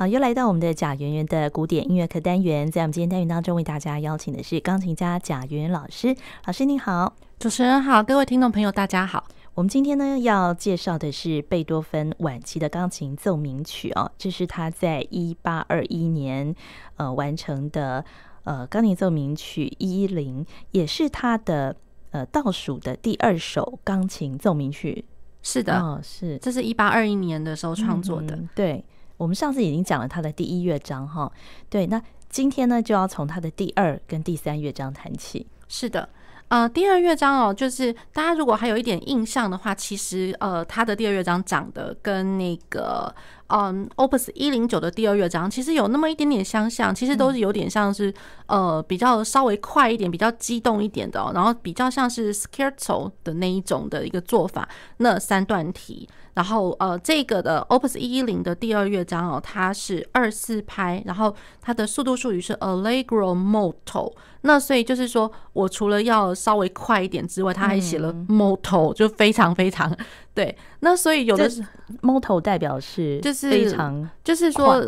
好，又来到我们的贾圆圆的古典音乐课单元，在我们今天单元当中，为大家邀请的是钢琴家贾圆圆老师。老师您好，主持人好，各位听众朋友大家好。我们今天呢要介绍的是贝多芬晚期的钢琴奏鸣曲哦，这是他在一八二一年呃完成的呃钢琴奏鸣曲一一零，也是他的呃倒数的第二首钢琴奏鸣曲。是的，哦，是，这是一八二一年的时候创作的。嗯，对。我们上次已经讲了他的第一乐章哈，对，那今天呢就要从他的第二跟第三乐章谈起。是的，呃，第二乐章哦，就是大家如果还有一点印象的话，其实呃，它的第二乐章长得跟那个。嗯，Opus 一零九的第二乐章其实有那么一点点相像，其实都是有点像是呃比较稍微快一点、比较激动一点的，然后比较像是 Scherzo 的那一种的一个做法。那三段体，然后呃这个的 Opus 一一零的第二乐章哦，它是二四拍，然后它的速度术语是 Allegro molto。那所以就是说我除了要稍微快一点之外，他还写了 motto，就非常非常。对，那所以有的是 molto 代表是就是非常，就是说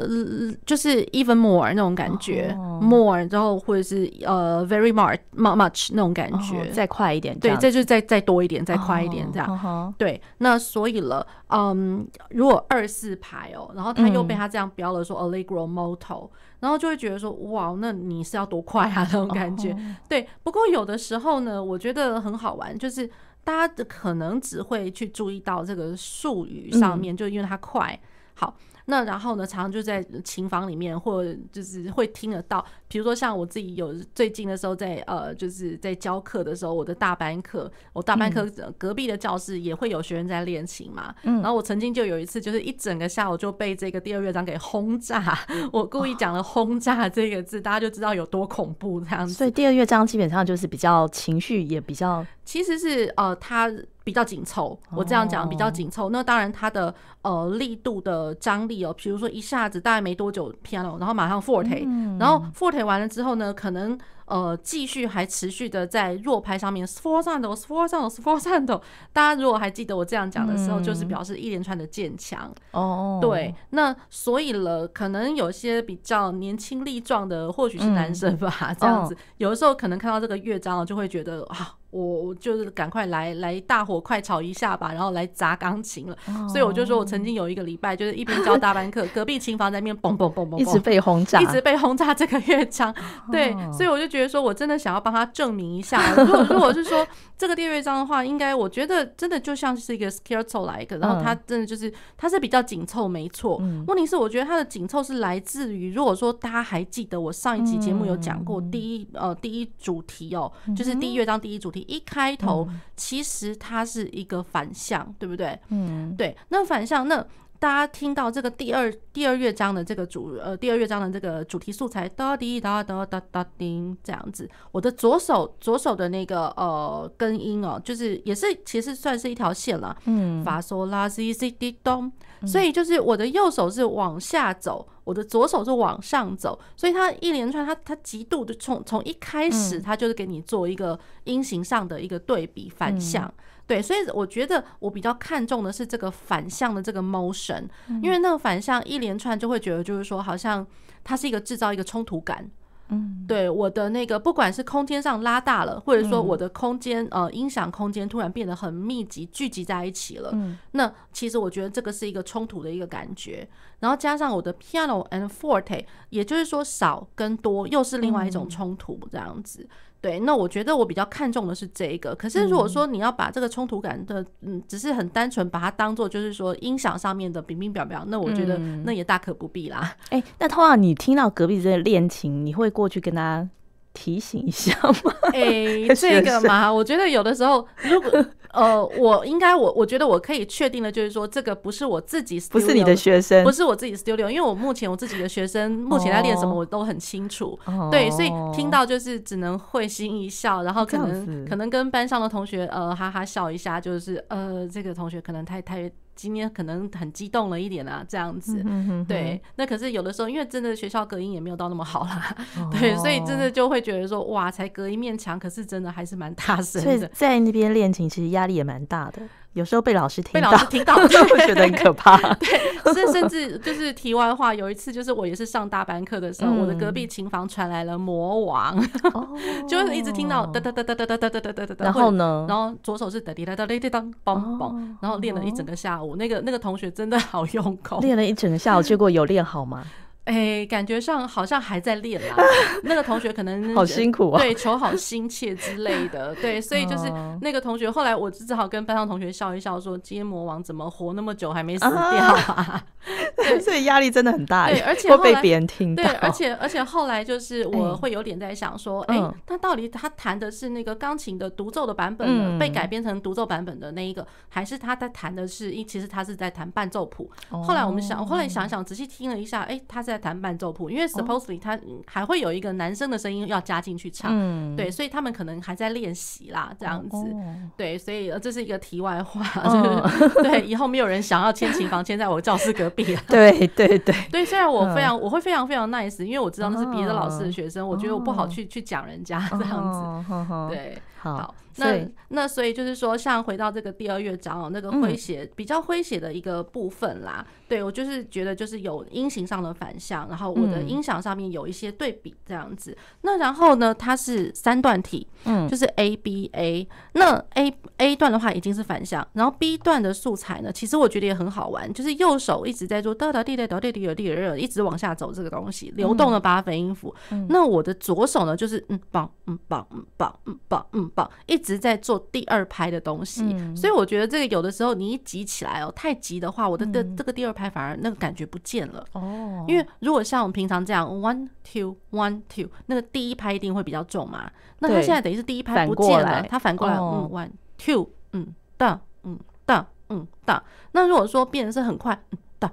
就是 even more 那种感觉，more，然后或者是呃 very much much 那种感觉，再快一点，对，这就再再多一点，再快一点这样。对，那所以了，嗯，如果二四排哦，然后他又被他这样标了说 allegro molto，然后就会觉得说哇，那你是要多快啊那种感觉。对，不过有的时候呢，我觉得很好玩，就是。大家可能只会去注意到这个术语上面，就因为它快。好。那然后呢，常常就在琴房里面，或者就是会听得到。比如说像我自己有最近的时候在，在呃，就是在教课的时候，我的大班课，我大班课隔壁的教室也会有学生在练琴嘛。嗯。然后我曾经就有一次，就是一整个下午就被这个第二乐章给轰炸。我故意讲了“轰炸”这个字，大家就知道有多恐怖这样子。所以第二乐章基本上就是比较情绪也比较，其实是呃，它。比较紧凑，我这样讲比较紧凑。那当然，它的呃力度的张力哦，比如说一下子大概没多久 piano，然后马上 forte，然后 forte 完了之后呢，可能呃继续还持续的在弱拍上面 sforzando，sforzando，sforzando。大家如果还记得我这样讲的时候，就是表示一连串的渐强哦。对，那所以了，可能有些比较年轻力壮的，或许是男生吧，这样子，有的时候可能看到这个乐章就会觉得啊。我就是赶快来来大火快炒一下吧，然后来砸钢琴了。Oh. 所以我就说我曾经有一个礼拜，就是一边教大班课，隔壁琴房在那边嘣嘣嘣嘣，一直被轰炸，一直被轰炸这个乐章。对，oh. 所以我就觉得说我真的想要帮他证明一下。如果如果是说 这个第二乐章的话，应该我觉得真的就像是一个 scherzo 来的，然后它真的就是它是比较紧凑，没错。问题是我觉得它的紧凑是来自于，如果说大家还记得我上一集节目有讲过第一呃第一主题哦，就是第一乐章第一主题。一开头其实它是一个反向，对不对？嗯，对。那反向，那大家听到这个第二第二乐章的这个主呃第二乐章的这个主题素材哒滴哒哒哒哒叮这样子，我的左手左手的那个呃根音哦，就是也是其实算是一条线了。嗯，发嗦拉西西滴咚，所以就是我的右手是往下走。我的左手是往上走，所以它一连串，它它极度的从从一开始，它就是给你做一个音型上的一个对比反向，嗯、对，所以我觉得我比较看重的是这个反向的这个 motion，因为那个反向一连串就会觉得就是说，好像它是一个制造一个冲突感。嗯，对，我的那个，不管是空间上拉大了，或者说我的空间呃音响空间突然变得很密集聚集在一起了，嗯，那其实我觉得这个是一个冲突的一个感觉，然后加上我的 piano and forte，也就是说少跟多又是另外一种冲突这样子。对，那我觉得我比较看重的是这一个。可是如果说你要把这个冲突感的，嗯，只是很单纯把它当做就是说音响上面的冰冰表表，那我觉得那也大可不必啦。哎、嗯欸，那通常你听到隔壁在练琴，你会过去跟他提醒一下吗？哎、欸，这个嘛，我觉得有的时候如果。呃，我应该我我觉得我可以确定的就是说，这个不是我自己 studio，不是你的学生，不是我自己 studio，因为我目前我自己的学生目前在练什么我都很清楚，哦、对，所以听到就是只能会心一笑，然后可能可能跟班上的同学呃哈哈笑一下，就是呃这个同学可能太太。今天可能很激动了一点啊，这样子，对。那可是有的时候，因为真的学校隔音也没有到那么好啦，对，所以真的就会觉得说，哇，才隔一面墙，可是真的还是蛮大声的。所以在那边练琴，其实压力也蛮大的。有时候被老师听到，被老师听到，就会觉得很可怕。对，甚甚至就是题外话，有一次就是我也是上大班课的时候，我的隔壁琴房传来了魔王，就是一直听到哒哒哒哒哒哒哒哒哒哒哒，然后呢，然后左手是哒滴哒哒滴滴当梆梆，然后练了一整个下午。那个那个同学真的好用功，练了一整个下午，结果有练好吗？哎、欸，感觉上好像还在练啦。那个同学可能好辛苦啊，对，求好心切之类的，对，所以就是那个同学后来我只好跟班上同学笑一笑，说：“今天魔王怎么活那么久还没死掉啊？”对，所以压力真的很大，对，而且会被别人听到。对，而且而且后来就是我会有点在想说，哎、欸，他到底他弹的是那个钢琴的独奏的版本的，被改编成独奏版本的那一个，还是他在弹的是一其实他是在弹伴奏谱？后来我们想，后来想想仔细听了一下，哎，他是在弹伴奏谱。因为 supposedly 他还会有一个男生的声音要加进去唱，嗯、对，所以他们可能还在练习啦，这样子，哦、对，所以这是一个题外话，哦、就是对，以后没有人想要签琴房签在我教室隔壁了，对对对对，虽然我非常我会非常非常 nice，因为我知道那是别的老师的学生，我觉得我不好去去讲人家 这样子，对，好。那那所以就是说，像回到这个第二乐章哦，那个诙谐比较诙谐的一个部分啦，对我就是觉得就是有音型上的反向，然后我的音响上面有一些对比这样子。那然后呢，它是三段体，嗯，就是 A B A。那 A A 段的话已经是反向，然后 B 段的素材呢，其实我觉得也很好玩，就是右手一直在做哒哒滴哒哒滴哒滴哒，一直往下走这个东西，流动的八分音符。那我的左手呢，就是嗯棒嗯棒嗯棒嗯棒嗯棒一。一直在做第二拍的东西，嗯、所以我觉得这个有的时候你一急起来哦，太急的话，我的这这个第二拍反而那个感觉不见了哦。因为如果像我们平常这样 one two one two，那个第一拍一定会比较重嘛。那他现在等于是第一拍不见了，他反过来嗯 one two 嗯哒嗯哒嗯哒。那如果说变得是很快嗯哒。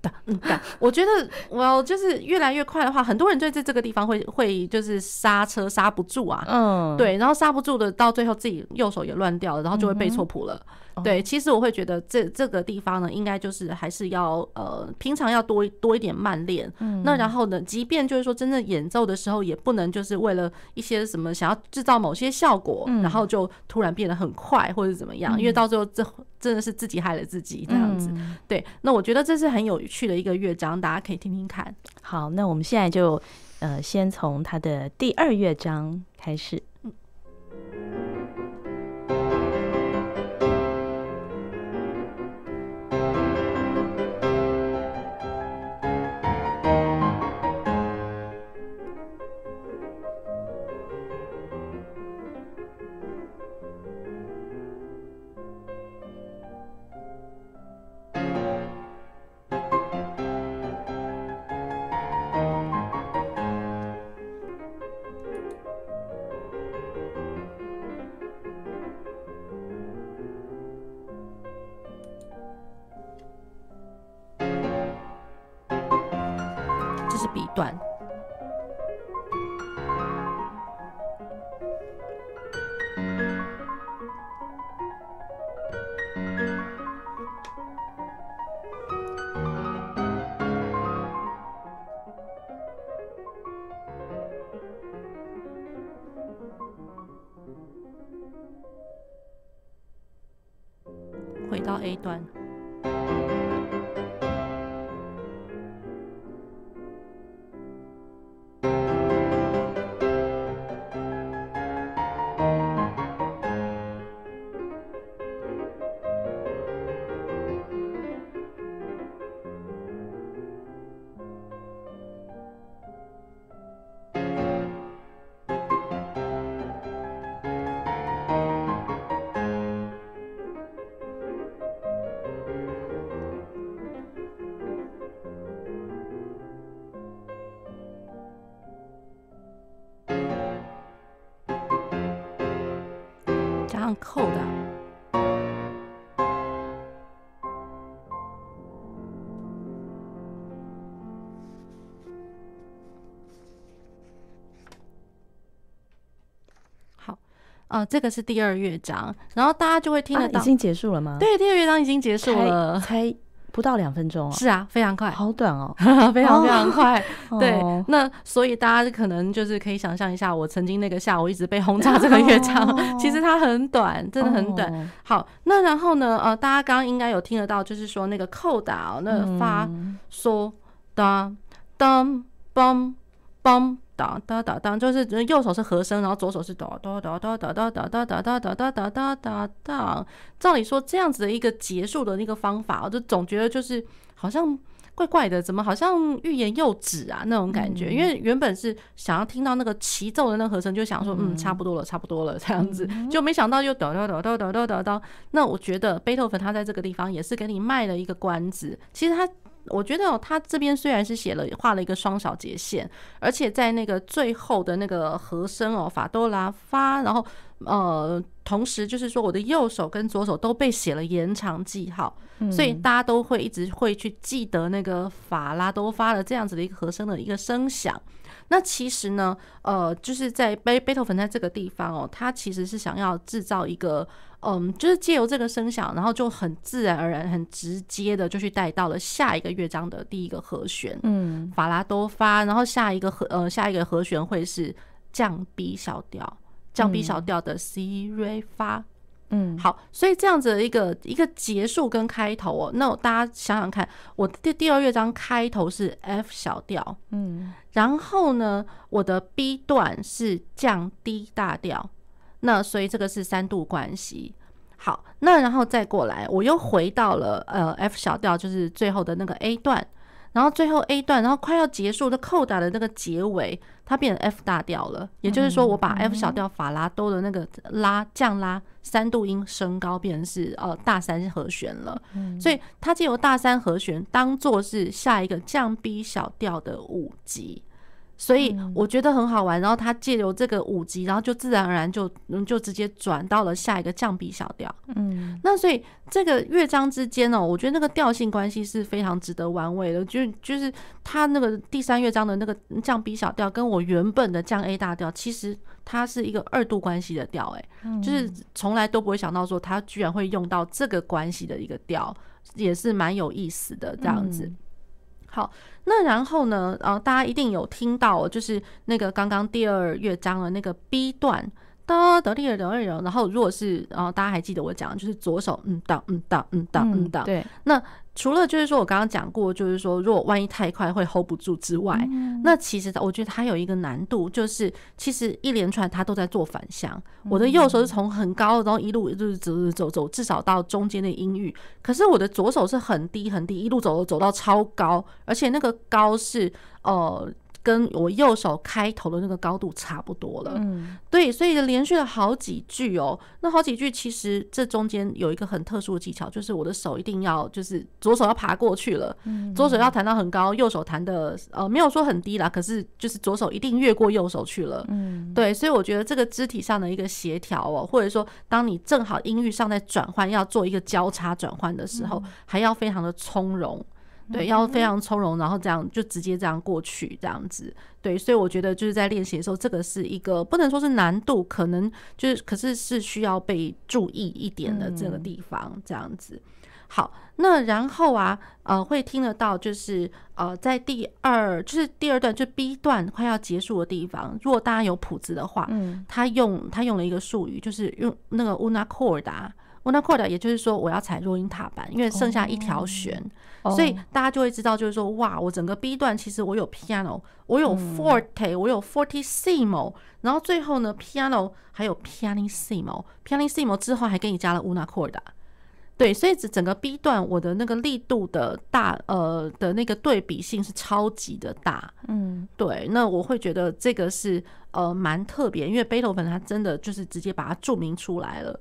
哒嗯哒，我觉得我就是越来越快的话，很多人就在这个地方会会就是刹车刹不住啊，嗯，对，然后刹不住的，到最后自己右手也乱掉了，然后就会背错谱了。对，其实我会觉得这这个地方呢，应该就是还是要呃，平常要多多一点慢练。嗯，那然后呢，即便就是说真正演奏的时候，也不能就是为了一些什么想要制造某些效果，然后就突然变得很快或者怎么样，因为到最后这真的是自己害了自己这样子。对，那我觉得这是很有趣的一个乐章，大家可以听听看。好，那我们现在就呃，先从它的第二乐章开始。是啊，这个是第二乐章，然后大家就会听得到，已经结束了吗？对，第二乐章已经结束了，才不到两分钟啊。是啊，非常快，好短哦，非常非常快。哦、对，那所以大家可能就是可以想象一下，我曾经那个下午一直被轰炸这个乐章，哦、其实它很短，真的很短。哦、好，那然后呢，呃，大家刚刚应该有听得到，就是说那个扣打、哦，那个发嗦哒当梆梆。哒哒哒哒，就是右手是和声，然后左手是哒哒哒哒哒哒哒哒哒哒哒哒哒哒哒。照理说，这样子的一个结束的那个方法，我就总觉得就是好像怪怪的，怎么好像欲言又止啊那种感觉？因为原本是想要听到那个齐奏的那个和声，就想说嗯，差不多了，差不多了这样子，就没想到又哒哒哒哒哒哒哒哒。那我觉得贝多芬他在这个地方也是给你卖了一个关子，其实他。我觉得哦，他这边虽然是写了画了一个双小节线，而且在那个最后的那个和声哦，法哆拉发，然后呃，同时就是说我的右手跟左手都被写了延长记号，所以大家都会一直会去记得那个法拉多发的这样子的一个和声的一个声响。那其实呢，呃，就是在贝贝多芬在这个地方哦，他其实是想要制造一个。嗯，就是借由这个声响，然后就很自然而然、很直接的就去带到了下一个乐章的第一个和弦，嗯，法拉多发，然后下一个和呃下一个和弦会是降 B 小调，降 B 小调的 C 瑞发，嗯，好，所以这样子的一个一个结束跟开头哦，那大家想想看，我第第二乐章开头是 F 小调，嗯，然后呢，我的 B 段是降 D 大调。那所以这个是三度关系，好，那然后再过来，我又回到了呃 F 小调，就是最后的那个 A 段，然后最后 A 段，然后快要结束的扣打的那个结尾，它变成 F 大调了，也就是说我把 F 小调法拉多的那个拉降拉三度音升高，变成是呃大三和弦了，所以它借由大三和弦当做是下一个降 B 小调的五级。所以我觉得很好玩，然后他借由这个五级，然后就自然而然就就直接转到了下一个降 B 小调。嗯，那所以这个乐章之间哦，我觉得那个调性关系是非常值得玩味的。就就是他那个第三乐章的那个降 B 小调，跟我原本的降 A 大调，其实它是一个二度关系的调。哎，就是从来都不会想到说他居然会用到这个关系的一个调，也是蛮有意思的这样子。好。那然后呢？呃，大家一定有听到，就是那个刚刚第二乐章的那个 B 段，哒哒滴哒哒哒。然后如果是，然后大家还记得我讲，就是左手嗯当嗯当嗯当嗯当。对。那除了就是说我刚刚讲过，就是说如果万一太快会 hold 不住之外，嗯、那其实我觉得它有一个难度，就是其实一连串它都在做反向。我的右手是从很高，然后一路就是走走走走，至少到中间的音域。可是我的左手是很低很低，一路走走到超高，而且那个高是呃。跟我右手开头的那个高度差不多了，嗯，对，所以连续了好几句哦。那好几句其实这中间有一个很特殊的技巧，就是我的手一定要就是左手要爬过去了，左手要弹到很高，右手弹的呃没有说很低啦，可是就是左手一定越过右手去了，嗯，对，所以我觉得这个肢体上的一个协调哦，或者说当你正好音域上在转换要做一个交叉转换的时候，还要非常的从容。对，要非常从容，然后这样就直接这样过去，这样子。对，所以我觉得就是在练习的时候，这个是一个不能说是难度，可能就是可是是需要被注意一点的这个地方，这样子。好，那然后啊，呃，会听得到就是呃，在第二就是第二段就 B 段快要结束的地方，如果大家有谱子的话，嗯，他用他用了一个术语，就是用那个 una corda。Una corda，也就是说我要踩弱音踏板，因为剩下一条弦，oh. 所以大家就会知道，就是说哇，我整个 B 段其实我有 piano，我有 forte，我有 fortissimo，然后最后呢 piano 还有 pianissimo，pianissimo 之后还给你加了 una corda，对，所以整整个 B 段我的那个力度的大呃的那个对比性是超级的大，嗯，对，那我会觉得这个是呃蛮特别，因为贝多芬他真的就是直接把它注明出来了。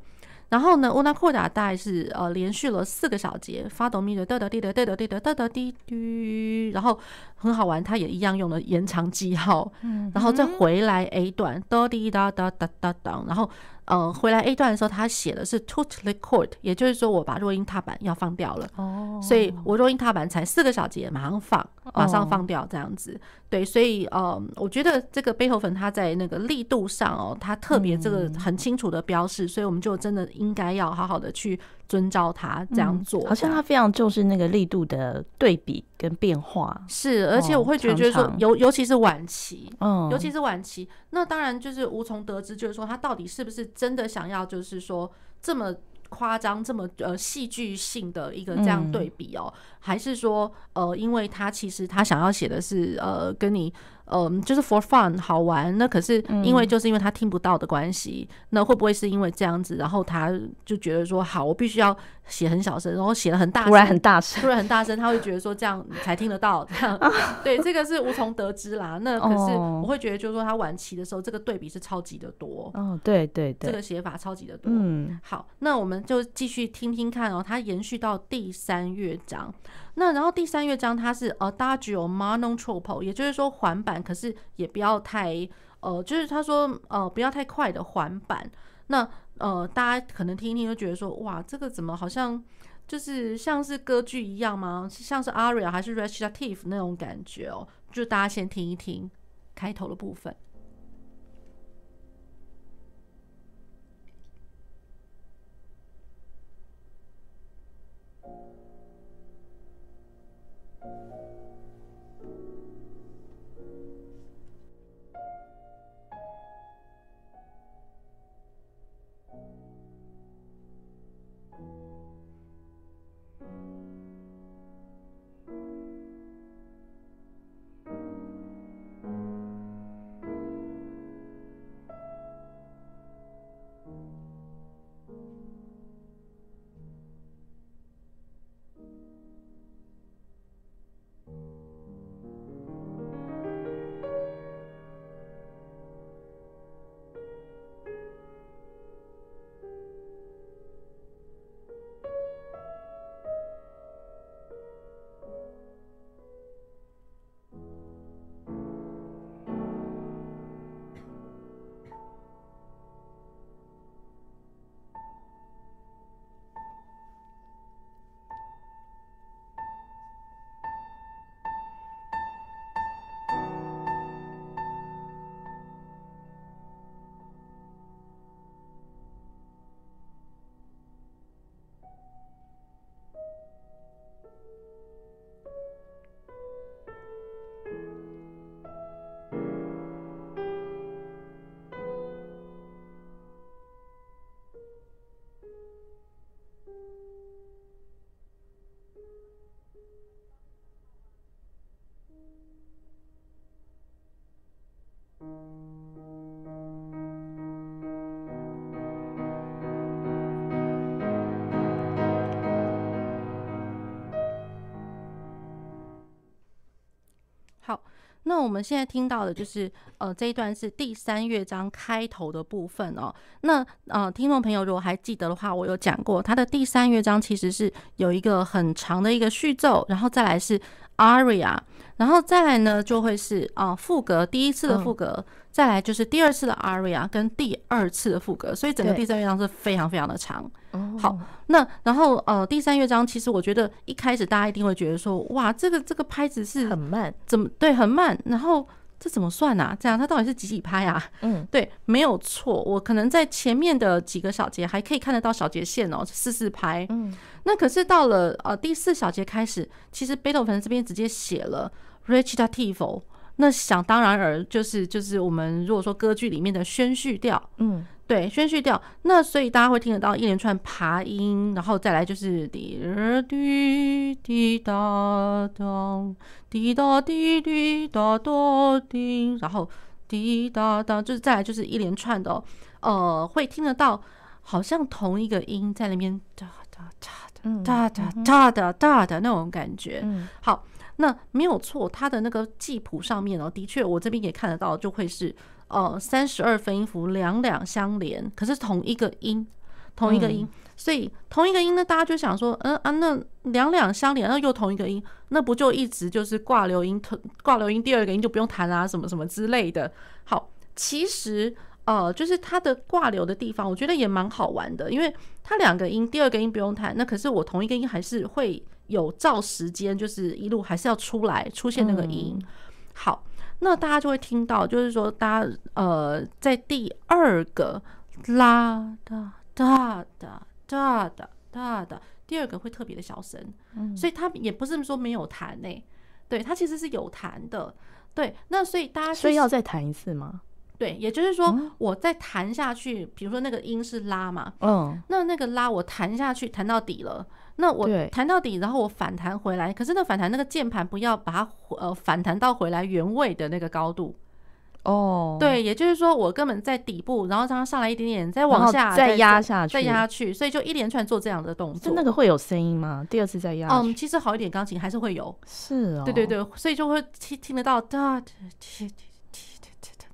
然后呢乌拉库达大概是呃连续了四个小节，发哆咪的哒哒滴的哒哒滴的哒哒滴滴，然后很好玩，它也一样用了延长记号，然后再回来 A 段哒滴哒哒哒哒哒，然后。呃，回来 A 段的时候，他写的是 toute la corde，也就是说我把弱音踏板要放掉了，哦，所以我弱音踏板才四个小节，马上放，马上放掉这样子，对，所以呃，我觉得这个贝多芬他在那个力度上哦，他特别这个很清楚的标示，所以我们就真的应该要好好的去遵照他这样做，好像他非常重视那个力度的对比跟变化。是，而且我会觉得，就是说，尤尤其是晚期，嗯，尤其是晚期，那当然就是无从得知，就是说他到底是不是真的想要，就是说这么夸张、这么呃戏剧性的一个这样对比哦，还是说呃，因为他其实他想要写的是呃，跟你。嗯，就是 for fun 好玩，那可是因为就是因为他听不到的关系，嗯，那会不会是因为这样子，然后他就觉得说好，我必须要写很小声，然后写的很大声，突然很大声，突然很大声，他会觉得说这样才听得到，这样 对，这个是无从得知啦。那可是我会觉得就是说他晚期的时候，这个对比是超级的多。哦，对对对，这个写法超级的多。嗯，好，那我们就继续听听看哦，它延续到第三乐章。那然后第三乐章它是 Adagio ma non troppo，也就是说缓板，可是也不要太呃，就是他说呃不要太快的缓板。那呃大家可能听一听就觉得说哇，这个怎么好像就是像是歌剧一样吗？像是 aria 还是 recitative 那种感觉哦？就大家先听一听开头的部分。那我们现在听到的就是，呃，这一段是第三乐章开头的部分哦。那呃，听众朋友如果还记得的话，我有讲过，它的第三乐章其实是有一个很长的一个序奏，然后再来是 aria，然后再来呢就会是啊副歌，第一次的副歌。嗯再来就是第二次的 aria 跟第二次的副歌，所以整个第三乐章是非常非常的长。好，那然后呃，第三乐章其实我觉得一开始大家一定会觉得说，哇，这个这个拍子是很慢，怎么对很慢？然后这怎么算啊？这样它到底是几几拍啊？嗯，对，没有错，我可能在前面的几个小节还可以看得到小节线哦，四四拍。嗯，那可是到了呃第四小节开始，其实贝多芬这边直接写了 recitativo。那想当然而就是就是我们如果说歌剧里面的宣叙调，嗯，对，宣叙调。那所以大家会听得到一连串爬音，然后再来就是滴滴滴答答滴答滴滴答答滴，然后滴答答，就是再来就是一连串的，呃，会听得到好像同一个音在那边哒哒哒哒哒哒哒哒的那种感觉，好。那没有错，它的那个记谱上面哦，的确我这边也看得到，就会是呃三十二分音符两两相连，可是同一个音，同一个音，所以同一个音呢，大家就想说，嗯啊，那两两相连，那又同一个音，那不就一直就是挂留音，挂留音第二个音就不用弹啊，什么什么之类的。好，其实呃，就是它的挂留的地方，我觉得也蛮好玩的，因为它两个音，第二个音不用弹，那可是我同一个音还是会。有照时间，就是一路还是要出来出现那个音。嗯、好，那大家就会听到，就是说，大家呃，在第二个啦哒哒哒哒哒哒哒，第二个会特别的小声，嗯，所以它也不是说没有弹呢、欸，对，它其实是有弹的，对，那所以大家所以要再弹一次吗？对，也就是说我再弹下去，比如说那个音是拉嘛，嗯，那那个拉我弹下去弹到底了，那我弹到底，然后我反弹回来，可是那反弹那个键盘不要把它呃反弹到回来原位的那个高度。哦，对，也就是说，我根本在底部，然后让它上来一点点，再往下再压下去，再压下去，所以就一连串做这样的动作。就那个会有声音吗？第二次再压？嗯，其实好一点，钢琴还是会有。是哦，对对对，所以就会听听得到哒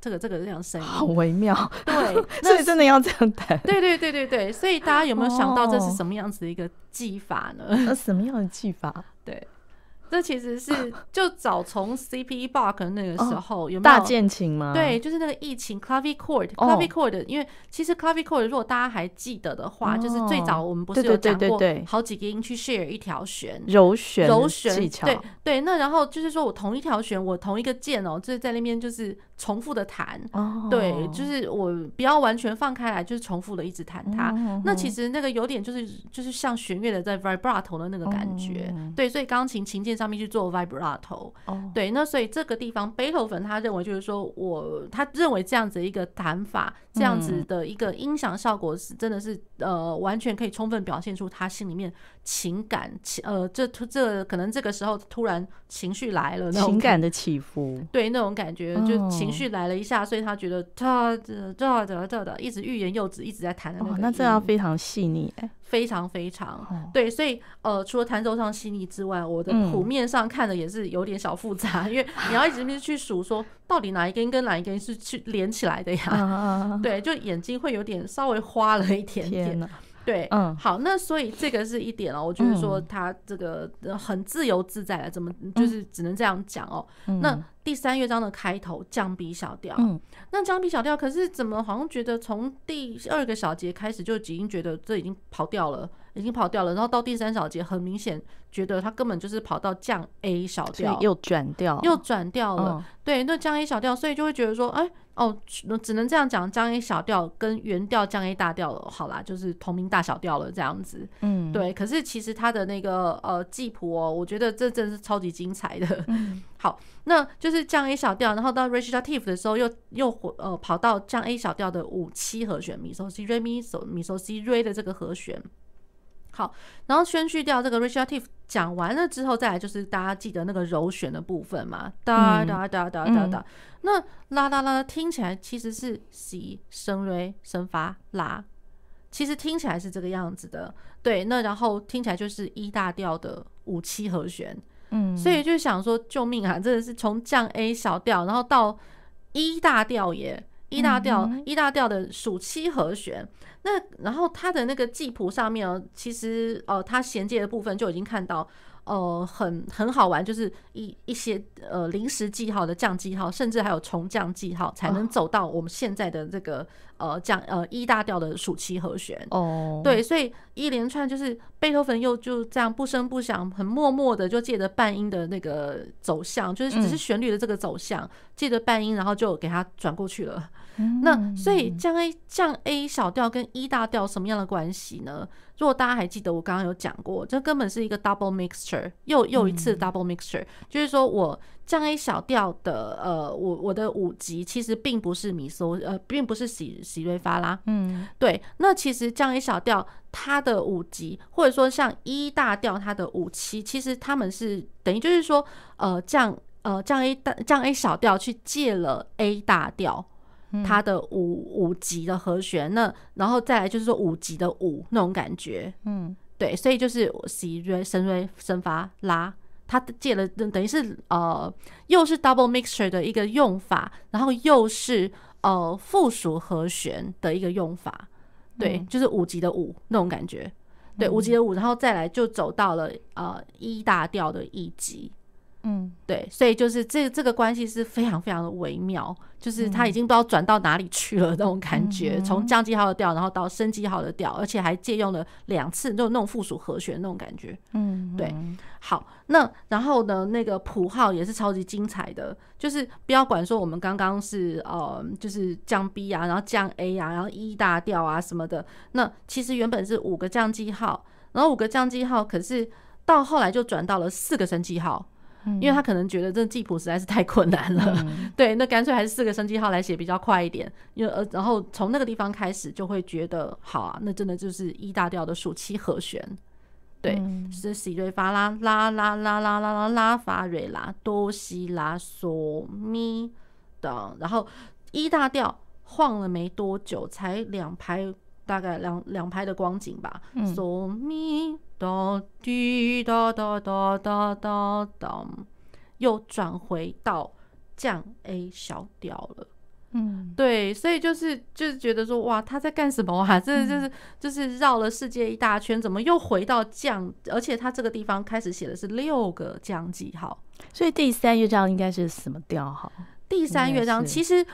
这个这个这样声音，好微妙。对，所以真的要这样弹。对对对对对，所以大家有没有想到这是什么样子的一个技法呢？那什么样的技法？对。这其实是 就早从 CPE-BOK 那个时候、哦、有没有大键琴吗？对，就是那个疫情 clavichord，clavichord，因为其实 clavichord 如果大家还记得的话，哦、就是最早我们不是有讲过好几个音去 share 一条弦，柔弦柔弦技巧。对对，那然后就是说我同一条弦，我同一个键哦，就是在那边就是重复的弹，哦、对，就是我不要完全放开来，就是重复的一直弹它。哦、那其实那个有点就是就是像弦乐的在 vibrato 的那个感觉，哦、对，所以钢琴琴键上面去做 vibrato，、oh. 对，那所以这个地方贝多芬他认为就是说我他认为这样子一个弹法，这样子的一个音响效果是真的是呃完全可以充分表现出他心里面情感情呃这这可能这个时候突然情绪来了，那情感的起伏，对那种感觉就情绪来了一下，所以他觉得他这这这这的一直欲言又止，一直在弹的那个、oh, 那这样非常细腻哎。非常非常对，所以呃，除了弹奏上细腻之外，我的谱面上看的也是有点小复杂，因为你要一直去数说到底哪一根跟哪一根是去连起来的呀？对，就眼睛会有点稍微花了一点点。对，嗯，好，那所以这个是一点哦，我觉得说他这个很自由自在了，怎么就是只能这样讲哦。那第三乐章的开头降 B 小调，嗯，那降 B 小调，可是怎么好像觉得从第二个小节开始就已经觉得这已经跑掉了，已经跑掉了，然后到第三小节很明显觉得他根本就是跑到降 A 小调，又转调，又转调了。对，那降 A 小调，所以就会觉得说，哎。哦，只能这样讲，降 A 小调跟原调降 A 大调了，好啦，就是同名大小调了这样子。嗯，对。可是其实它的那个呃记谱哦，我觉得这真是超级精彩的。嗯，好，那就是降 A 小调，然后到 recitative 的时候又又呃跑到降 A 小调的五七和弦，咪嗦西瑞咪嗦咪嗦西瑞的这个和弦。好，然后宣叙掉这个 recitative 讲完了之后，再来就是大家记得那个柔弦的部分嘛，哒哒哒哒哒哒。那啦啦啦听起来其实是 C 升 Re 升发啦，其实听起来是这个样子的。对，那然后听起来就是一大调的五七和弦。嗯，所以就想说救命啊，真的是从降 A 小调，然后到一大调耶。E 大调，E 大调的属七和弦，那然后它的那个记谱上面哦，其实呃，它衔接的部分就已经看到。呃，很很好玩，就是一一些呃临时记号的降记号，甚至还有重降记号，才能走到我们现在的这个呃降呃 E 大调的暑期和弦。哦，对，所以一连串就是贝多芬又就这样不声不响，很默默的就借着半音的那个走向，就是只是旋律的这个走向，借着半音，然后就给它转过去了。那所以降 A 降 A 小调跟 E 大调什么样的关系呢？如果大家还记得，我刚刚有讲过，这根本是一个 double mixture，又又一次 double mixture，嗯、就是说我降 A 小调的呃，我我的五级其实并不是米索，呃，并不是喜喜瑞发拉，嗯，对。那其实降 A 小调它的五级，或者说像一大调它的五七，其实他们是等于就是说，呃，降呃降 A 大降 A 小调去借了 A 大调。它的五五级的和弦，那然后再来就是说五级的五那种感觉，嗯，对，所以就是 C 瑞升瑞升发拉，它借了等于是呃又是 double mixture 的一个用法，然后又是呃附属和弦的一个用法，对，嗯、就是五级的五那种感觉，对，五级的五，然后再来就走到了呃一大调的一级。嗯，对，所以就是这这个关系是非常非常的微妙，就是他已经不知道转到哪里去了 那种感觉，从、嗯、降记号的调，然后到升记号的调，而且还借用了两次，就那种附属和弦那种感觉。嗯，对。好，那然后呢，那个谱号也是超级精彩的，就是不要管说我们刚刚是呃，就是降 B 啊，然后降 A 啊，然后 E 大调啊什么的，那其实原本是五个降记号。然后五个降记号，可是到后来就转到了四个升记号。因为他可能觉得这记谱实在是太困难了，嗯、对，那干脆还是四个升级号来写比较快一点。因为呃，然后从那个地方开始就会觉得，好啊，那真的就是一大调的属七和弦，对，嗯、是西瑞发拉拉拉拉拉拉拉拉发瑞拉哆西拉嗦咪的，然后一大调晃了没多久，才两拍，大概两两拍的光景吧，嗦咪。又转回到降 A 小调了。嗯，对，所以就是就是觉得说，哇，他在干什么啊？这就是就是绕了世界一大圈，怎么又回到降？而且他这个地方开始写的是六个降记号，所以第三乐章应该是什么调号？第三乐章其实。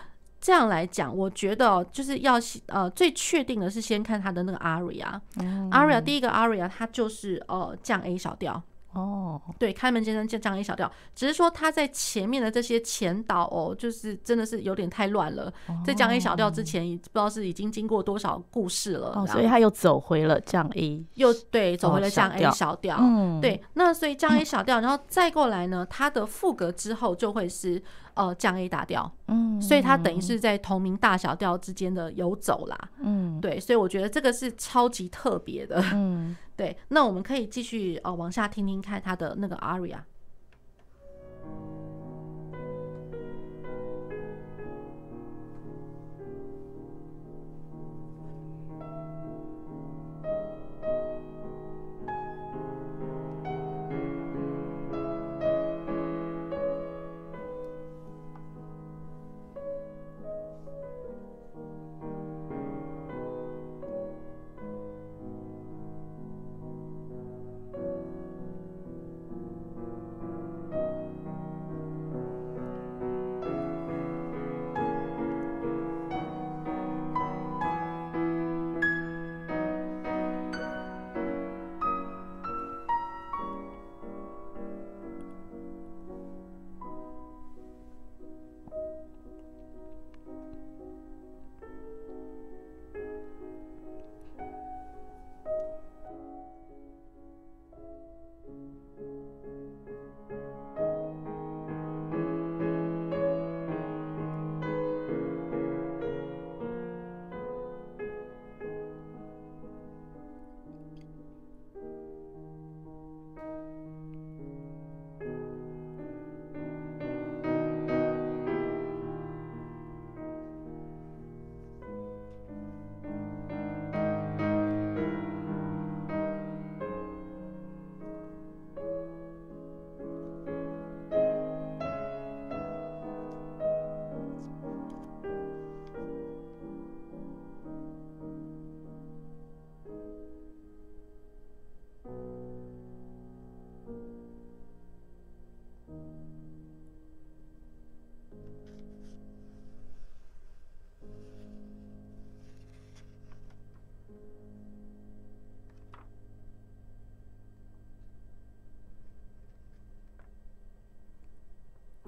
这样来讲，我觉得就是要呃最确定的是先看他的那个 aria，aria 第一个 aria 它就是呃降 A 小调。哦，对，开门见山降降 A 小调，只是说他在前面的这些前导哦，就是真的是有点太乱了。在降 A 小调之前，不知道是已经经过多少故事了，哦，所以他又走回了降 A，又对，走回了降 A 小调。嗯，对，那所以降 A 小调，然后再过来呢，它的副歌之后就会是呃降 A 大调。嗯，所以它等于是在同名大小调之间的游走啦。嗯，对，所以我觉得这个是超级特别的。嗯。对，那我们可以继续呃往下听听看它的那个 aria。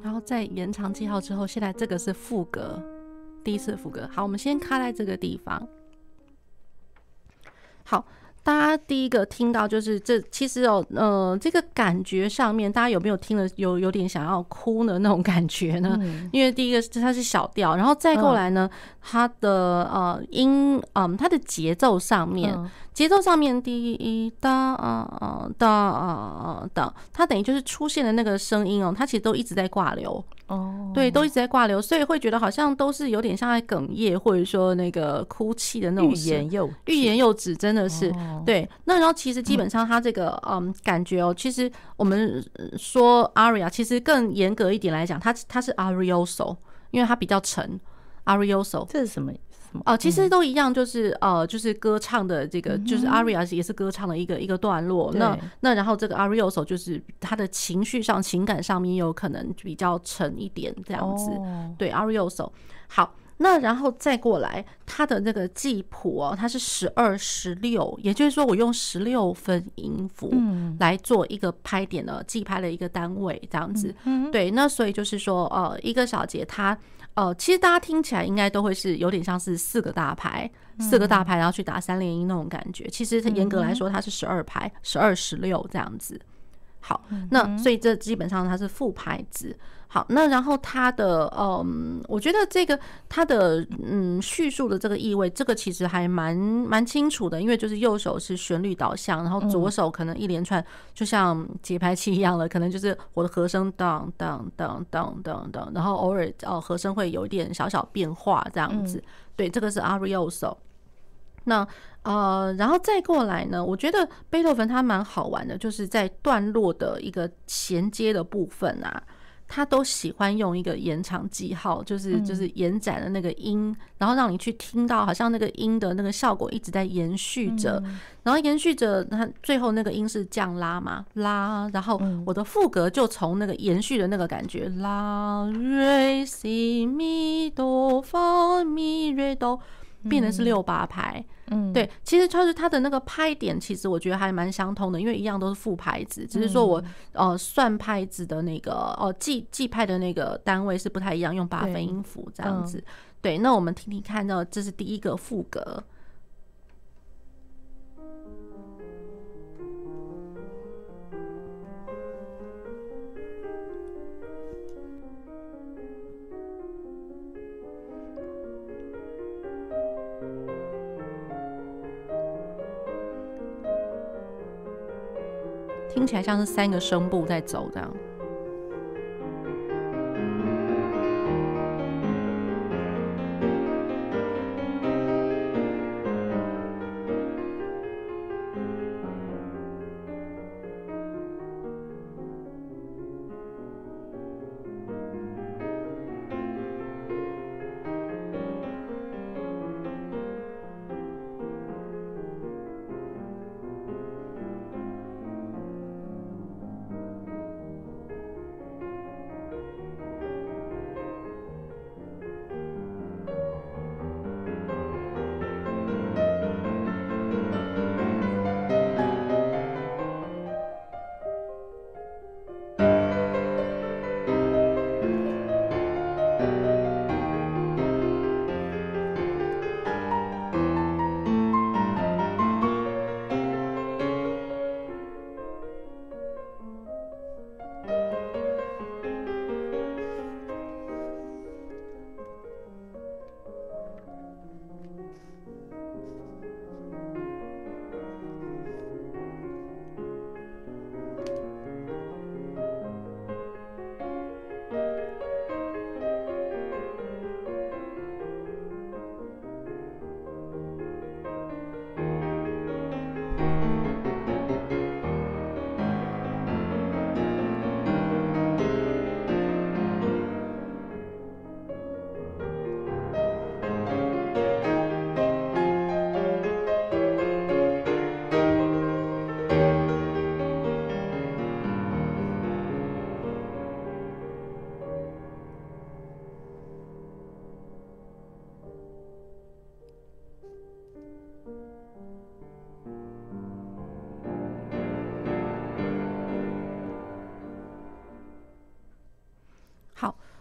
然后再延长记号之后，现在这个是副歌，第一次副歌。好，我们先卡在这个地方。好。大家第一个听到就是这，其实哦，呃，这个感觉上面，大家有没有听了有有点想要哭的那种感觉呢？嗯、因为第一个是它是小调，然后再过来呢，嗯、它的呃音，嗯，它的节奏上面，嗯、节奏上面第一哒啊啊哒啊哒，它等于就是出现的那个声音哦，它其实都一直在挂流。哦，对，都一直在挂流，所以会觉得好像都是有点像在哽咽，或者说那个哭泣的那种。欲言又欲言又止，真的是、哦、对。那然后其实基本上他这个嗯，嗯感觉哦，其实我们说 aria，其实更严格一点来讲，它它是 arioso，因为它比较沉。arioso 这是什么？哦，其实都一样，就是呃，就是歌唱的这个，就是 aria 也是歌唱的一个一个段落。那那然后这个 arioso 就是他的情绪上、情感上面有可能比较沉一点这样子。对，arioso。好，那然后再过来，它的那个记谱哦，它是十二十六，也就是说我用十六分音符来做一个拍点的记拍的一个单位，这样子。对，那所以就是说，呃，一个小节它，呃，其实大家听起来应该都会是有点像是四个大拍，四个大拍，然后去打三连音那种感觉。其实它严格来说，它是十二拍，十二十六这样子。好，那所以这基本上它是副拍子。好，那然后他的嗯，我觉得这个他的嗯叙述的这个意味，这个其实还蛮蛮清楚的，因为就是右手是旋律导向，然后左手可能一连串就像节拍器一样的，可能就是我的和声当当当当当当，然后偶尔哦和声会有一点小小变化这样子。对，这个是 Arioso。那呃，然后再过来呢，我觉得贝多芬他蛮好玩的，就是在段落的一个衔接的部分啊。他都喜欢用一个延长记号，就是就是延展的那个音，然后让你去听到，好像那个音的那个效果一直在延续着，然后延续着，它最后那个音是降拉嘛，拉，然后我的副歌就从那个延续的那个感觉，拉、瑞、西、咪、哆、发、咪、瑞、哆。变的是六八拍，嗯，对，其实就是它的那个拍点，其实我觉得还蛮相通的，因为一样都是副拍子，只是说我呃算拍子的那个哦记记拍的那个单位是不太一样，用八分音符这样子。对，那我们听听看到，这是第一个副歌。听起来像是三个声部在走这样。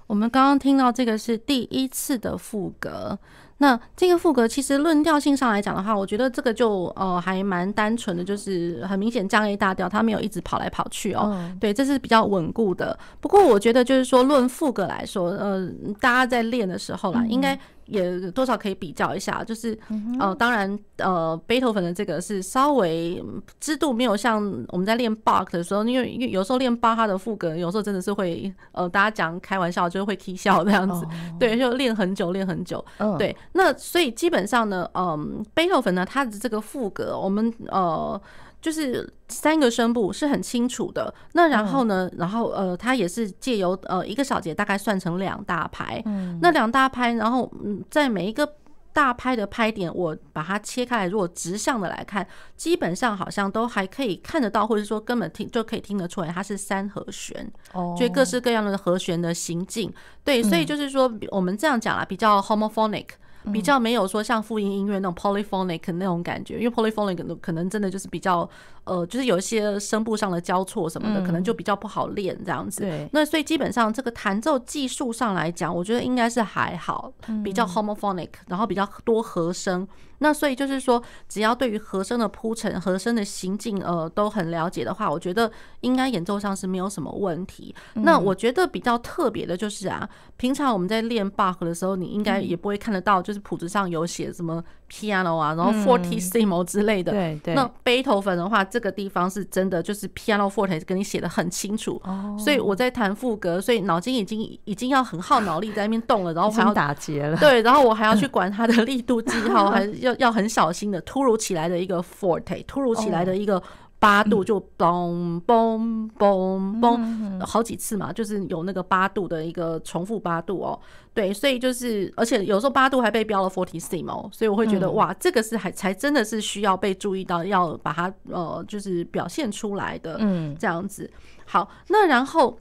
我们刚刚听到这个是第一次的副歌，那这个副歌其实论调性上来讲的话，我觉得这个就呃还蛮单纯的，就是很明显降 A 大调，它没有一直跑来跑去哦，对，这是比较稳固的。不过我觉得就是说论副歌来说，呃，大家在练的时候啦，应该。也多少可以比较一下，就是呃，当然呃，贝多芬的这个是稍微知度没有像我们在练巴克的时候，因为因为有时候练巴哈的副歌，有时候真的是会呃，大家讲开玩笑就是会踢笑这样子，对，就练很久练很久，对，那所以基本上呢，嗯，贝多芬呢，他的这个副格，我们呃。就是三个声部是很清楚的，那然后呢，然后呃，它也是借由呃一个小节大概算成两大拍，嗯那两大拍，然后嗯，在每一个大拍的拍点，我把它切开来，如果直向的来看，基本上好像都还可以看得到，或者说根本听就可以听得出来，它是三和弦，哦，就各式各样的和弦的行进。对，所以就是说我们这样讲啦，比较 homophonic。比较没有说像复音音乐那种 polyphonic 那种感觉，因为 polyphonic 可能真的就是比较呃，就是有一些声部上的交错什么的，可能就比较不好练这样子。对，那所以基本上这个弹奏技术上来讲，我觉得应该是还好，比较 homophonic，然后比较多和声。那所以就是说，只要对于和声的铺陈、和声的行进，呃，都很了解的话，我觉得应该演奏上是没有什么问题。那我觉得比较特别的就是啊，平常我们在练巴赫的时候，你应该也不会看得到，就是谱子上有写什么 piano 啊，然后 fortissimo 之类的。对对。那贝头粉的话，这个地方是真的就是 piano forte 跟你写的很清楚。哦。所以我在弹副歌，所以脑筋已经已经要很耗脑力在那边动了，然后 还要打结了。对，然后我还要去管它的力度记号，还要。要很小心的，突如其来的一个 forte，突如其来的一个八度，就嘣嘣嘣嘣，好几次嘛，就是有那个八度的一个重复八度哦。对，所以就是，而且有时候八度还被标了 forty sim 哦所以我会觉得哇，这个是还才真的是需要被注意到，要把它呃，就是表现出来的，嗯，这样子。好，那然后。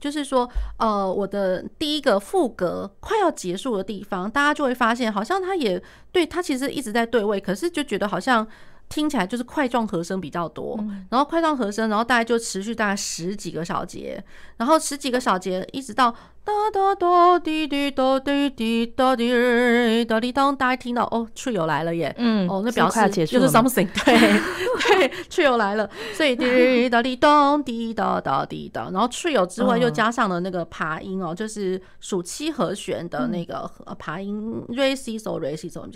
就是说，呃，我的第一个副格快要结束的地方，大家就会发现，好像他也对他其实一直在对位，可是就觉得好像听起来就是块状和声比较多，然后块状和声，然后大概就持续大概十几个小节，然后十几个小节一直到。哒哒哒滴滴哒滴滴哒滴哒滴当，大家听到哦，trio 来了耶，嗯，哦，那表示就是 something，对 对，trio 来了，所以滴哒滴当滴哒哒滴哒，然后 trio 之外又加上了那个爬音哦，就是属七和弦的那个爬音，re si sol re si sol，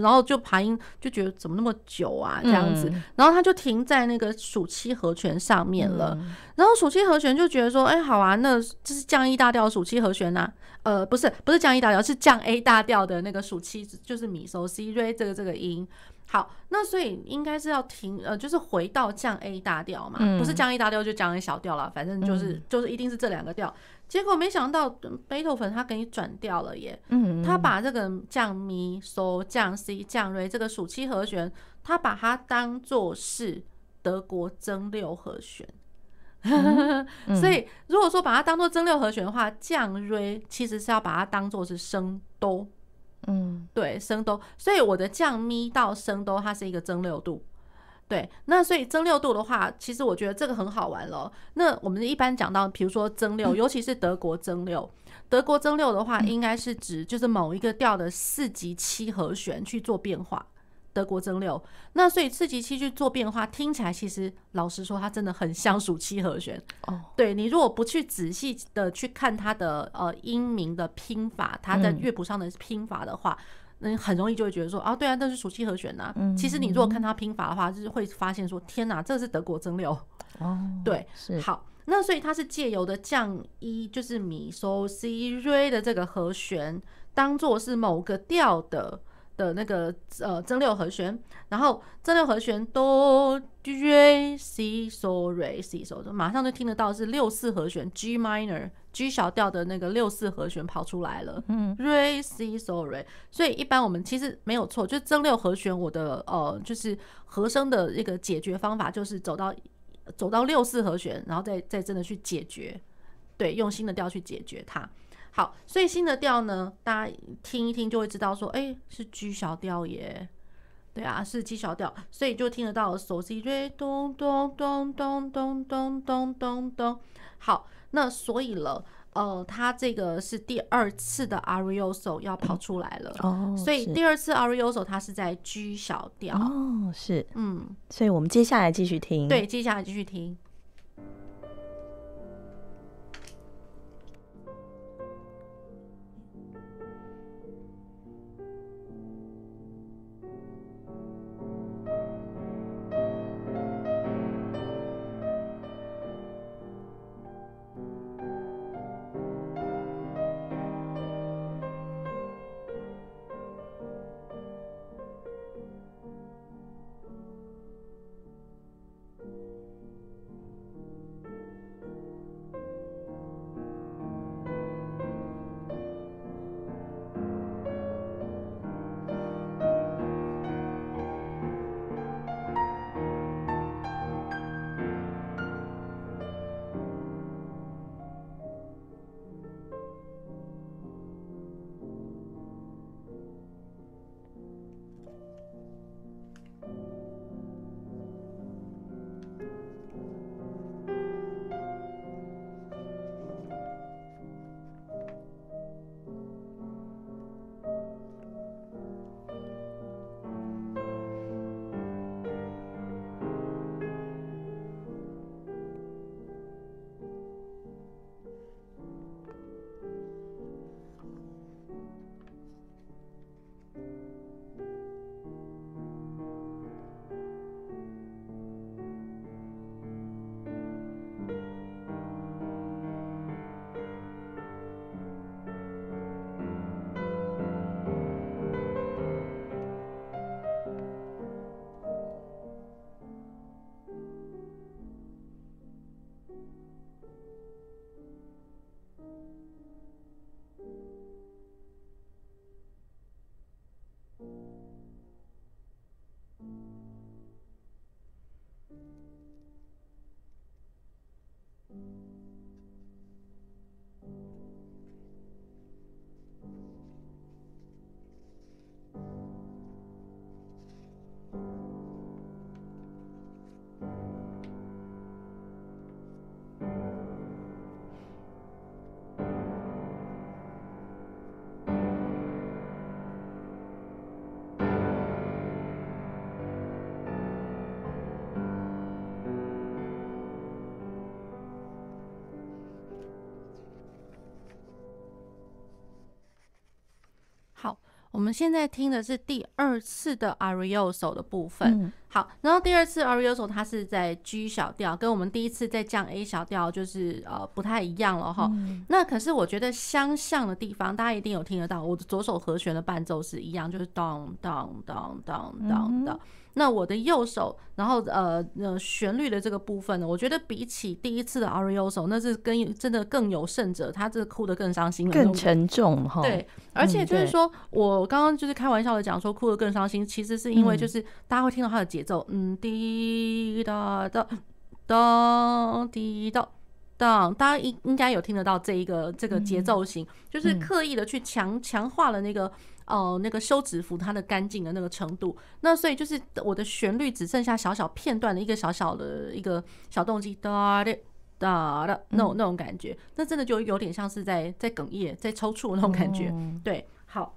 然后就爬音就觉得怎么那么久啊这样子，然后它就停在那个属七和弦上面了，然后属七和弦就觉得说，哎，好啊，那这是降 E 大调属七。和弦呐、啊，呃，不是，不是降 E 大调，是降 A 大调的那个属七，就是咪、嗦、西、瑞这个这个音。好，那所以应该是要停，呃，就是回到降 A 大调嘛，嗯、不是降 A 大调就降 A 小调了，反正就是、嗯、就是一定是这两个调。结果没想到贝多芬他给你转调了耶，嗯，他把这个降咪、嗦、降 C、降瑞这个属七和弦，他把它当做是德国增六和弦。所以，如果说把它当做增六和弦的话，降瑞其实是要把它当做是升哆，嗯，对，升哆。所以我的降咪到升哆，它是一个增六度。对，那所以增六度的话，其实我觉得这个很好玩了。那我们一般讲到，比如说增六，尤其是德国增六，德国增六的话，应该是指就是某一个调的四级七和弦去做变化。德国增六，那所以四级七去做变化，听起来其实老实说，它真的很像属七和弦。哦，对，你如果不去仔细的去看它的呃音名的拼法，它的乐谱上的拼法的话，那、你、很容易就会觉得说啊，对啊，那是暑期和弦呐、啊。嗯，其实你如果看它拼法的话，就是会发现说，天哪，这是德国增六。哦，对，是好，那所以它是借由的降一，就是米、嗦、西、瑞的这个和弦，当做是某个调的。的那个呃增六和弦，然后增六和弦哆、瑞、西、嗦、瑞、西、嗦，马上就听得到是六四和弦 G minor G 小调的那个六四和弦跑出来了，嗯，瑞、西、嗦、瑞，所以一般我们其实没有错，就增六和弦，我的呃就是和声的一个解决方法就是走到走到六四和弦，然后再再真的去解决，对，用新的调去解决它。好，所以新的调呢，大家听一听就会知道说，哎、欸，是 G 小调耶，对啊，是 G 小调，所以就听得到嗦西瑞咚咚咚咚咚咚咚咚咚。好，那所以了，呃，它这个是第二次的 Arioso 要跑出来了，哦，所以第二次 Arioso 它是在 G 小调，哦，是，嗯，所以我们接下来继续听，对，接下来继续听。我们现在听的是第二次的 Arioso 的部分。好，然后第二次 Arioso 它是在 G 小调，跟我们第一次在降 A 小调就是呃不太一样了哈。嗯、那可是我觉得相像的地方，大家一定有听得到，我的左手和弦的伴奏是一样，就是当当当当当当。那我的右手，然后呃呃旋律的这个部分呢，我觉得比起第一次的 Arioso，那是跟真的更有甚者，他这哭得更伤心了，更沉重哈。对，而且就是说、嗯、我刚刚就是开玩笑的讲说哭得更伤心，其实是因为就是大家会听到他的节奏，嗯滴答答当滴答当，大家应应该有听得到这一个这个节奏型，嗯、就是刻意的去强强化了那个。哦、呃，那个休止符它的干净的那个程度，那所以就是我的旋律只剩下小小片段的一个小小的一个小动机哒的哒的那种那种感觉，那真的就有点像是在在哽咽、在抽搐那种感觉。对，好，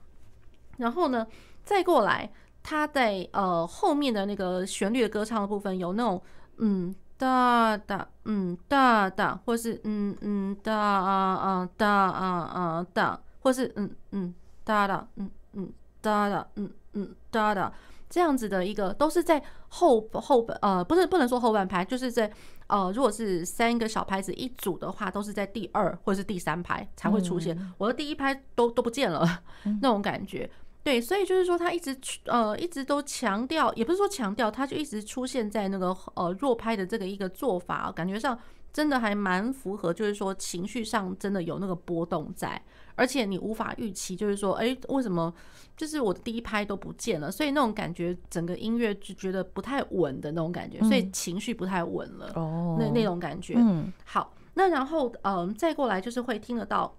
然后呢，再过来，它在呃后面的那个旋律的歌唱的部分有那种嗯哒哒嗯哒哒，或是嗯嗯哒啊啊哒啊啊哒，或是嗯嗯。哒哒，嗯嗯，哒哒，嗯嗯，哒哒，这样子的一个都是在后后半呃，不是不能说后半拍，就是在呃，如果是三个小拍子一组的话，都是在第二或是第三拍才会出现。我的第一拍都都不见了，那种感觉。对，所以就是说他一直呃一直都强调，也不是说强调，他就一直出现在那个呃弱拍的这个一个做法，感觉上真的还蛮符合，就是说情绪上真的有那个波动在。而且你无法预期，就是说，哎，为什么就是我的第一拍都不见了？所以那种感觉，整个音乐就觉得不太稳的那种感觉，所以情绪不太稳了。哦，那那种感觉。嗯，好，那然后嗯、呃，再过来就是会听得到，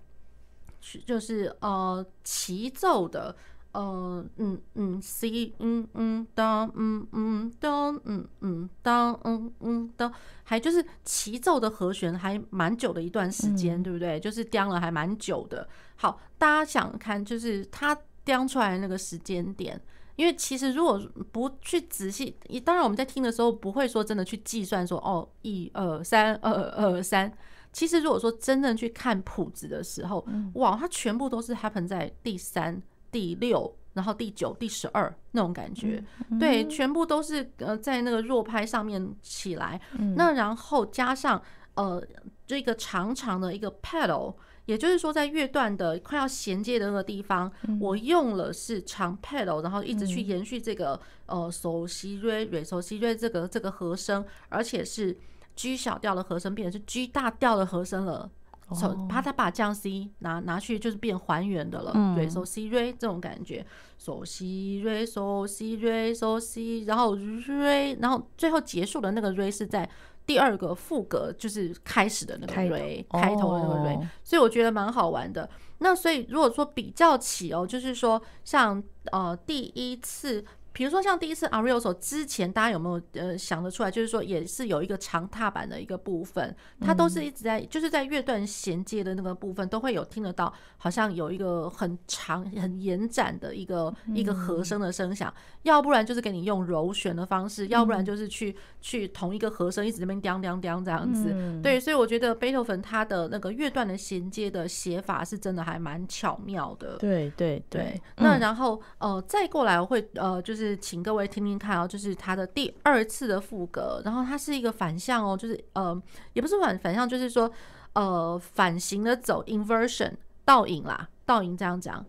就是呃齐奏的。呃嗯嗯 C 嗯嗯当嗯嗯当嗯嗯当嗯嗯当，还就是齐奏的和弦还蛮久的一段时间，对不对？就是颠了还蛮久的。好，大家想看，就是他颠出来那个时间点，因为其实如果不去仔细，当然我们在听的时候不会说真的去计算说哦一二三二二三。其实如果说真正去看谱子的时候，哇，它全部都是 happen 在第三。第六，然后第九、第十二那种感觉，嗯、对，全部都是呃在那个弱拍上面起来，嗯、那然后加上呃这个长长的一个 pedal，也就是说在乐段的快要衔接的那个地方，嗯、我用了是长 pedal，然后一直去延续这个、嗯、呃 so si re re so si re 这个这个和声，而且是 G 小调的和声变成是 G 大调的和声了。从怕他把降 C 拿拿去就是变还原的了，嗯、对，so C re 这种感觉，so C re so C re so C，然后 re，然后最后结束的那个 re 是在第二个副歌，就是开始的那个 re 开头，的那个哦、所以我觉得蛮好玩的。那所以如果说比较起哦，就是说像呃第一次。比如说像第一次 Arioso 之前，大家有没有呃想得出来？就是说也是有一个长踏板的一个部分，它都是一直在就是在乐段衔接的那个部分都会有听得到，好像有一个很长很延展的一个一个和声的声响。要不然就是给你用柔弦的方式，要不然就是去去同一个和声一直在那边叮叮叮这样子。对，所以我觉得贝多芬他的那个乐段的衔接的写法是真的还蛮巧妙的。对对对。那然后呃再过来我会呃就是。是，请各位听听看哦，就是它的第二次的副歌，然后它是一个反向哦，就是呃，也不是反反向，就是说呃，反行的走，inversion 倒影啦，倒影这样讲。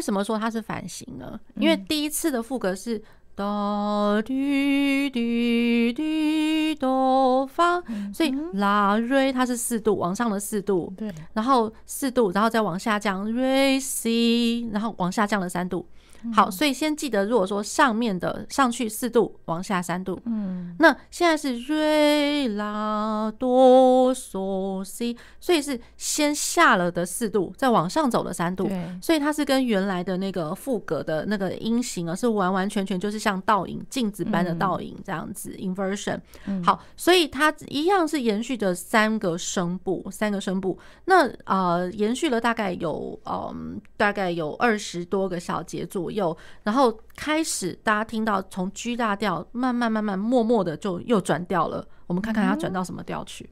为什么说它是反行呢？因为第一次的副歌是哆滴滴滴哆发，所以拉瑞它是四度往上的四度，对，然后四度，然后再往下降瑞西，然后往下降了三度。好，所以先记得，如果说上面的上去四度，往下三度，嗯，那现在是瑞拉哆嗦 C，所以是先下了的四度，再往上走了三度，所以它是跟原来的那个副格的那个音型啊，是完完全全就是像倒影镜子般的倒影这样子、嗯、inversion。好，所以它一样是延续着三个声部，三个声部。那啊、呃，延续了大概有嗯，大概有二十多个小节左右，然后开始大家听到从 G 大调慢慢慢慢默默的就又转调了。我们看看它转到什么调去。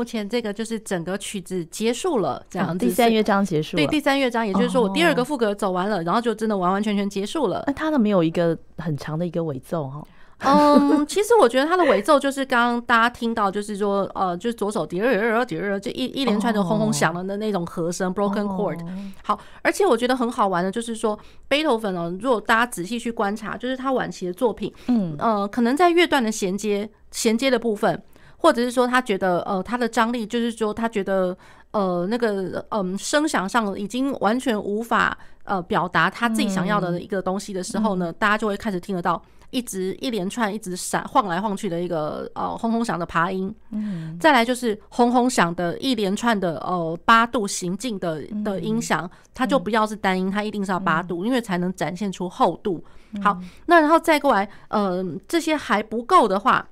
目前这个就是整个曲子结束了，这样子。第三乐章结束了。对，第三乐章，也就是说我第二个副歌走完了，然后就真的完完全全结束了。那它的没有一个很长的一个尾奏哈。嗯，其实我觉得他的尾奏就是刚刚大家听到，就是说呃，就是左手第二第二第二，就一一连串的轰轰响的那种和声，broken chord。好，而且我觉得很好玩的，就是说贝多芬哦，如果大家仔细去观察，就是他晚期的作品，嗯呃，可能在乐段的衔接衔接的部分。或者是说他觉得呃他的张力就是说他觉得呃那个嗯声响上已经完全无法呃表达他自己想要的一个东西的时候呢，大家就会开始听得到一直一连串一直闪晃来晃去的一个呃轰轰响的爬音，再来就是轰轰响的一连串的呃八度行进的的音响，它就不要是单音，它一定是要八度，因为才能展现出厚度。好，那然后再过来呃这些还不够的话。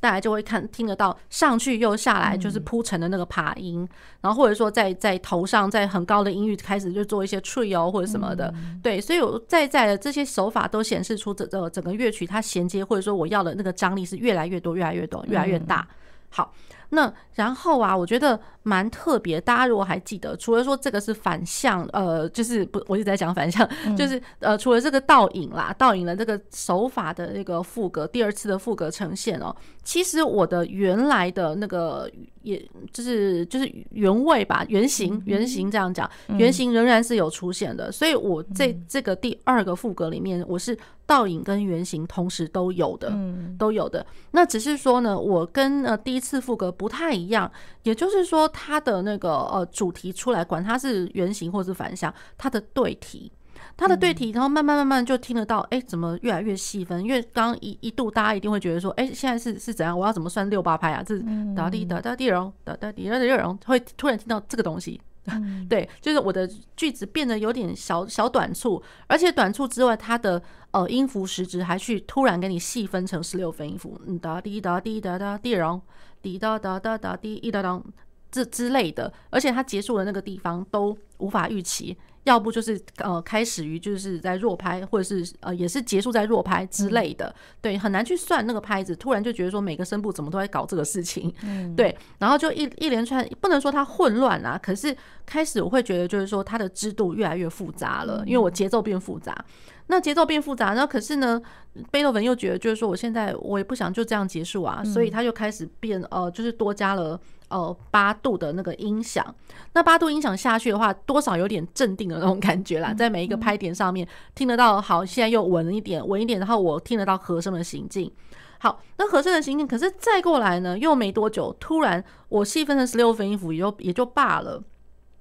大家就会看听得到上去又下来，就是铺陈的那个爬音，嗯、然后或者说在在头上在很高的音域开始就做一些 trio 或者什么的，嗯、对，所以我在在的这些手法都显示出这这整个乐曲它衔接或者说我要的那个张力是越来越多，越来越多，越来越大。好。那然后啊，我觉得蛮特别。大家如果还记得，除了说这个是反向，呃，就是不，我一直在讲反向，嗯、就是呃，除了这个倒影啦，倒影的这个手法的那个副格，第二次的副格呈现哦，其实我的原来的那个，也就是就是原位吧，原型原型这样讲，原型仍然是有出现的。所以我在这个第二个副格里面，我是倒影跟原型同时都有的，都有的。那只是说呢，我跟呃第一次副歌。不太一样，也就是说，它的那个呃主题出来，管它是圆形或是反向，它的对题，它的对题，然后慢慢慢慢就听得到，哎，怎么越来越细分？因为刚刚一一度大家一定会觉得说，哎，现在是是怎样？我要怎么算六八拍啊？这是哒滴哒哒滴哒哒哒滴哒滴哒，会突然听到这个东西。对，就是我的句子变得有点小小短促，而且短促之外，它的呃音符时值还去突然给你细分成十六分音符，嗯哒滴哒滴哒哒滴哒滴哒哒哒哒滴一哒哒这之类的，而且它结束的那个地方都无法预期。要不就是呃开始于就是在弱拍，或者是呃也是结束在弱拍之类的，对，很难去算那个拍子。突然就觉得说每个声部怎么都在搞这个事情，对，然后就一一连串，不能说它混乱啊，可是开始我会觉得就是说它的制度越来越复杂了，因为我节奏变复杂。那节奏变复杂，然后可是呢，贝多芬又觉得就是说我现在我也不想就这样结束啊，所以他就开始变呃，就是多加了。呃，八度的那个音响，那八度音响下去的话，多少有点镇定的那种感觉啦，在每一个拍点上面听得到。好，现在又稳一点，稳一点，然后我听得到和声的行进。好，那和声的行进，可是再过来呢，又没多久，突然我细分成十六分音符也就也就罢了。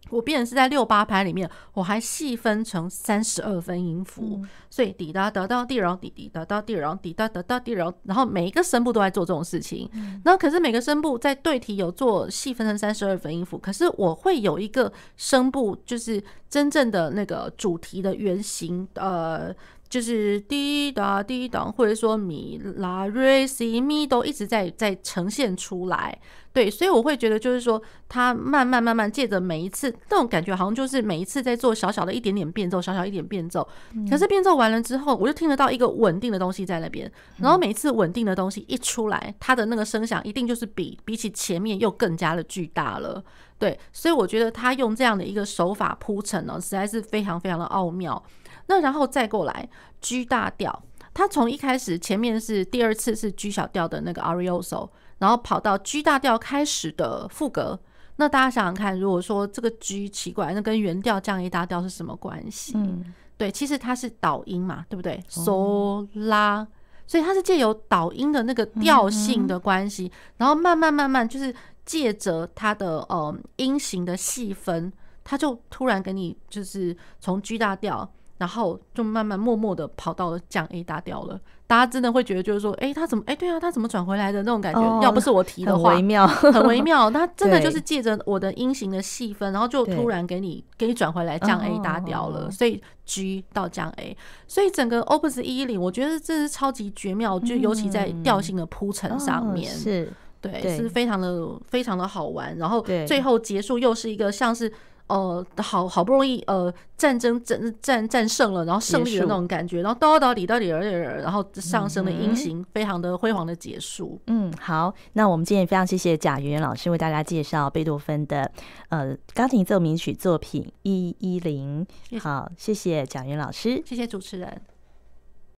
我变成是在六八拍里面，我还细分成三十二分音符，嗯、所以滴答得到地，然后滴滴答到地，然后滴答得到地，然后然后每一个声部都在做这种事情。嗯、然后可是每个声部在对题有做细分成三十二分音符，可是我会有一个声部，就是真正的那个主题的原型，呃。就是滴答滴答，或者说米拉瑞西咪都一直在在呈现出来，对，所以我会觉得就是说，它慢慢慢慢借着每一次那种感觉，好像就是每一次在做小小的一点点变奏，小小一点变奏。可是变奏完了之后，我就听得到一个稳定的东西在那边，然后每一次稳定的东西一出来，它的那个声响一定就是比比起前面又更加的巨大了，对，所以我觉得他用这样的一个手法铺陈呢，实在是非常非常的奥妙。那然后再过来 G 大调，它从一开始前面是第二次是 G 小调的那个 Arioso，然后跑到 G 大调开始的副歌。那大家想想看，如果说这个 G 奇怪，那跟原调降 A 大调是什么关系？嗯，对，其实它是导音嘛，对不对？嗦拉，所以它是借由导音的那个调性的关系，然后慢慢慢慢就是借着它的呃音型的细分，它就突然给你就是从 G 大调。然后就慢慢默默的跑到了降 A 大调了，大家真的会觉得就是说，哎，他怎么，哎，对啊，他怎么转回来的那种感觉？哦、要不是我提的话，很微妙，很微妙。他真的就是借着我的音型的细分，然后就突然给你给你转回来降 A 大调了。所以 G 到降 A，所以整个 Opus 110，我觉得这是超级绝妙，就尤其在调性的铺陈上面，嗯、是对，是非常的非常的好玩。然后最后结束又是一个像是。呃，好好不容易，呃，战争战战战胜了，然后胜利的那种感觉，然后到到底到底而然后上升的音型，非常的辉煌的结束。嗯，好，那我们今天也非常谢谢贾圆圆老师为大家介绍贝多芬的呃钢琴奏鸣曲作品一一零。好，谢谢贾圆老师，谢谢主持人。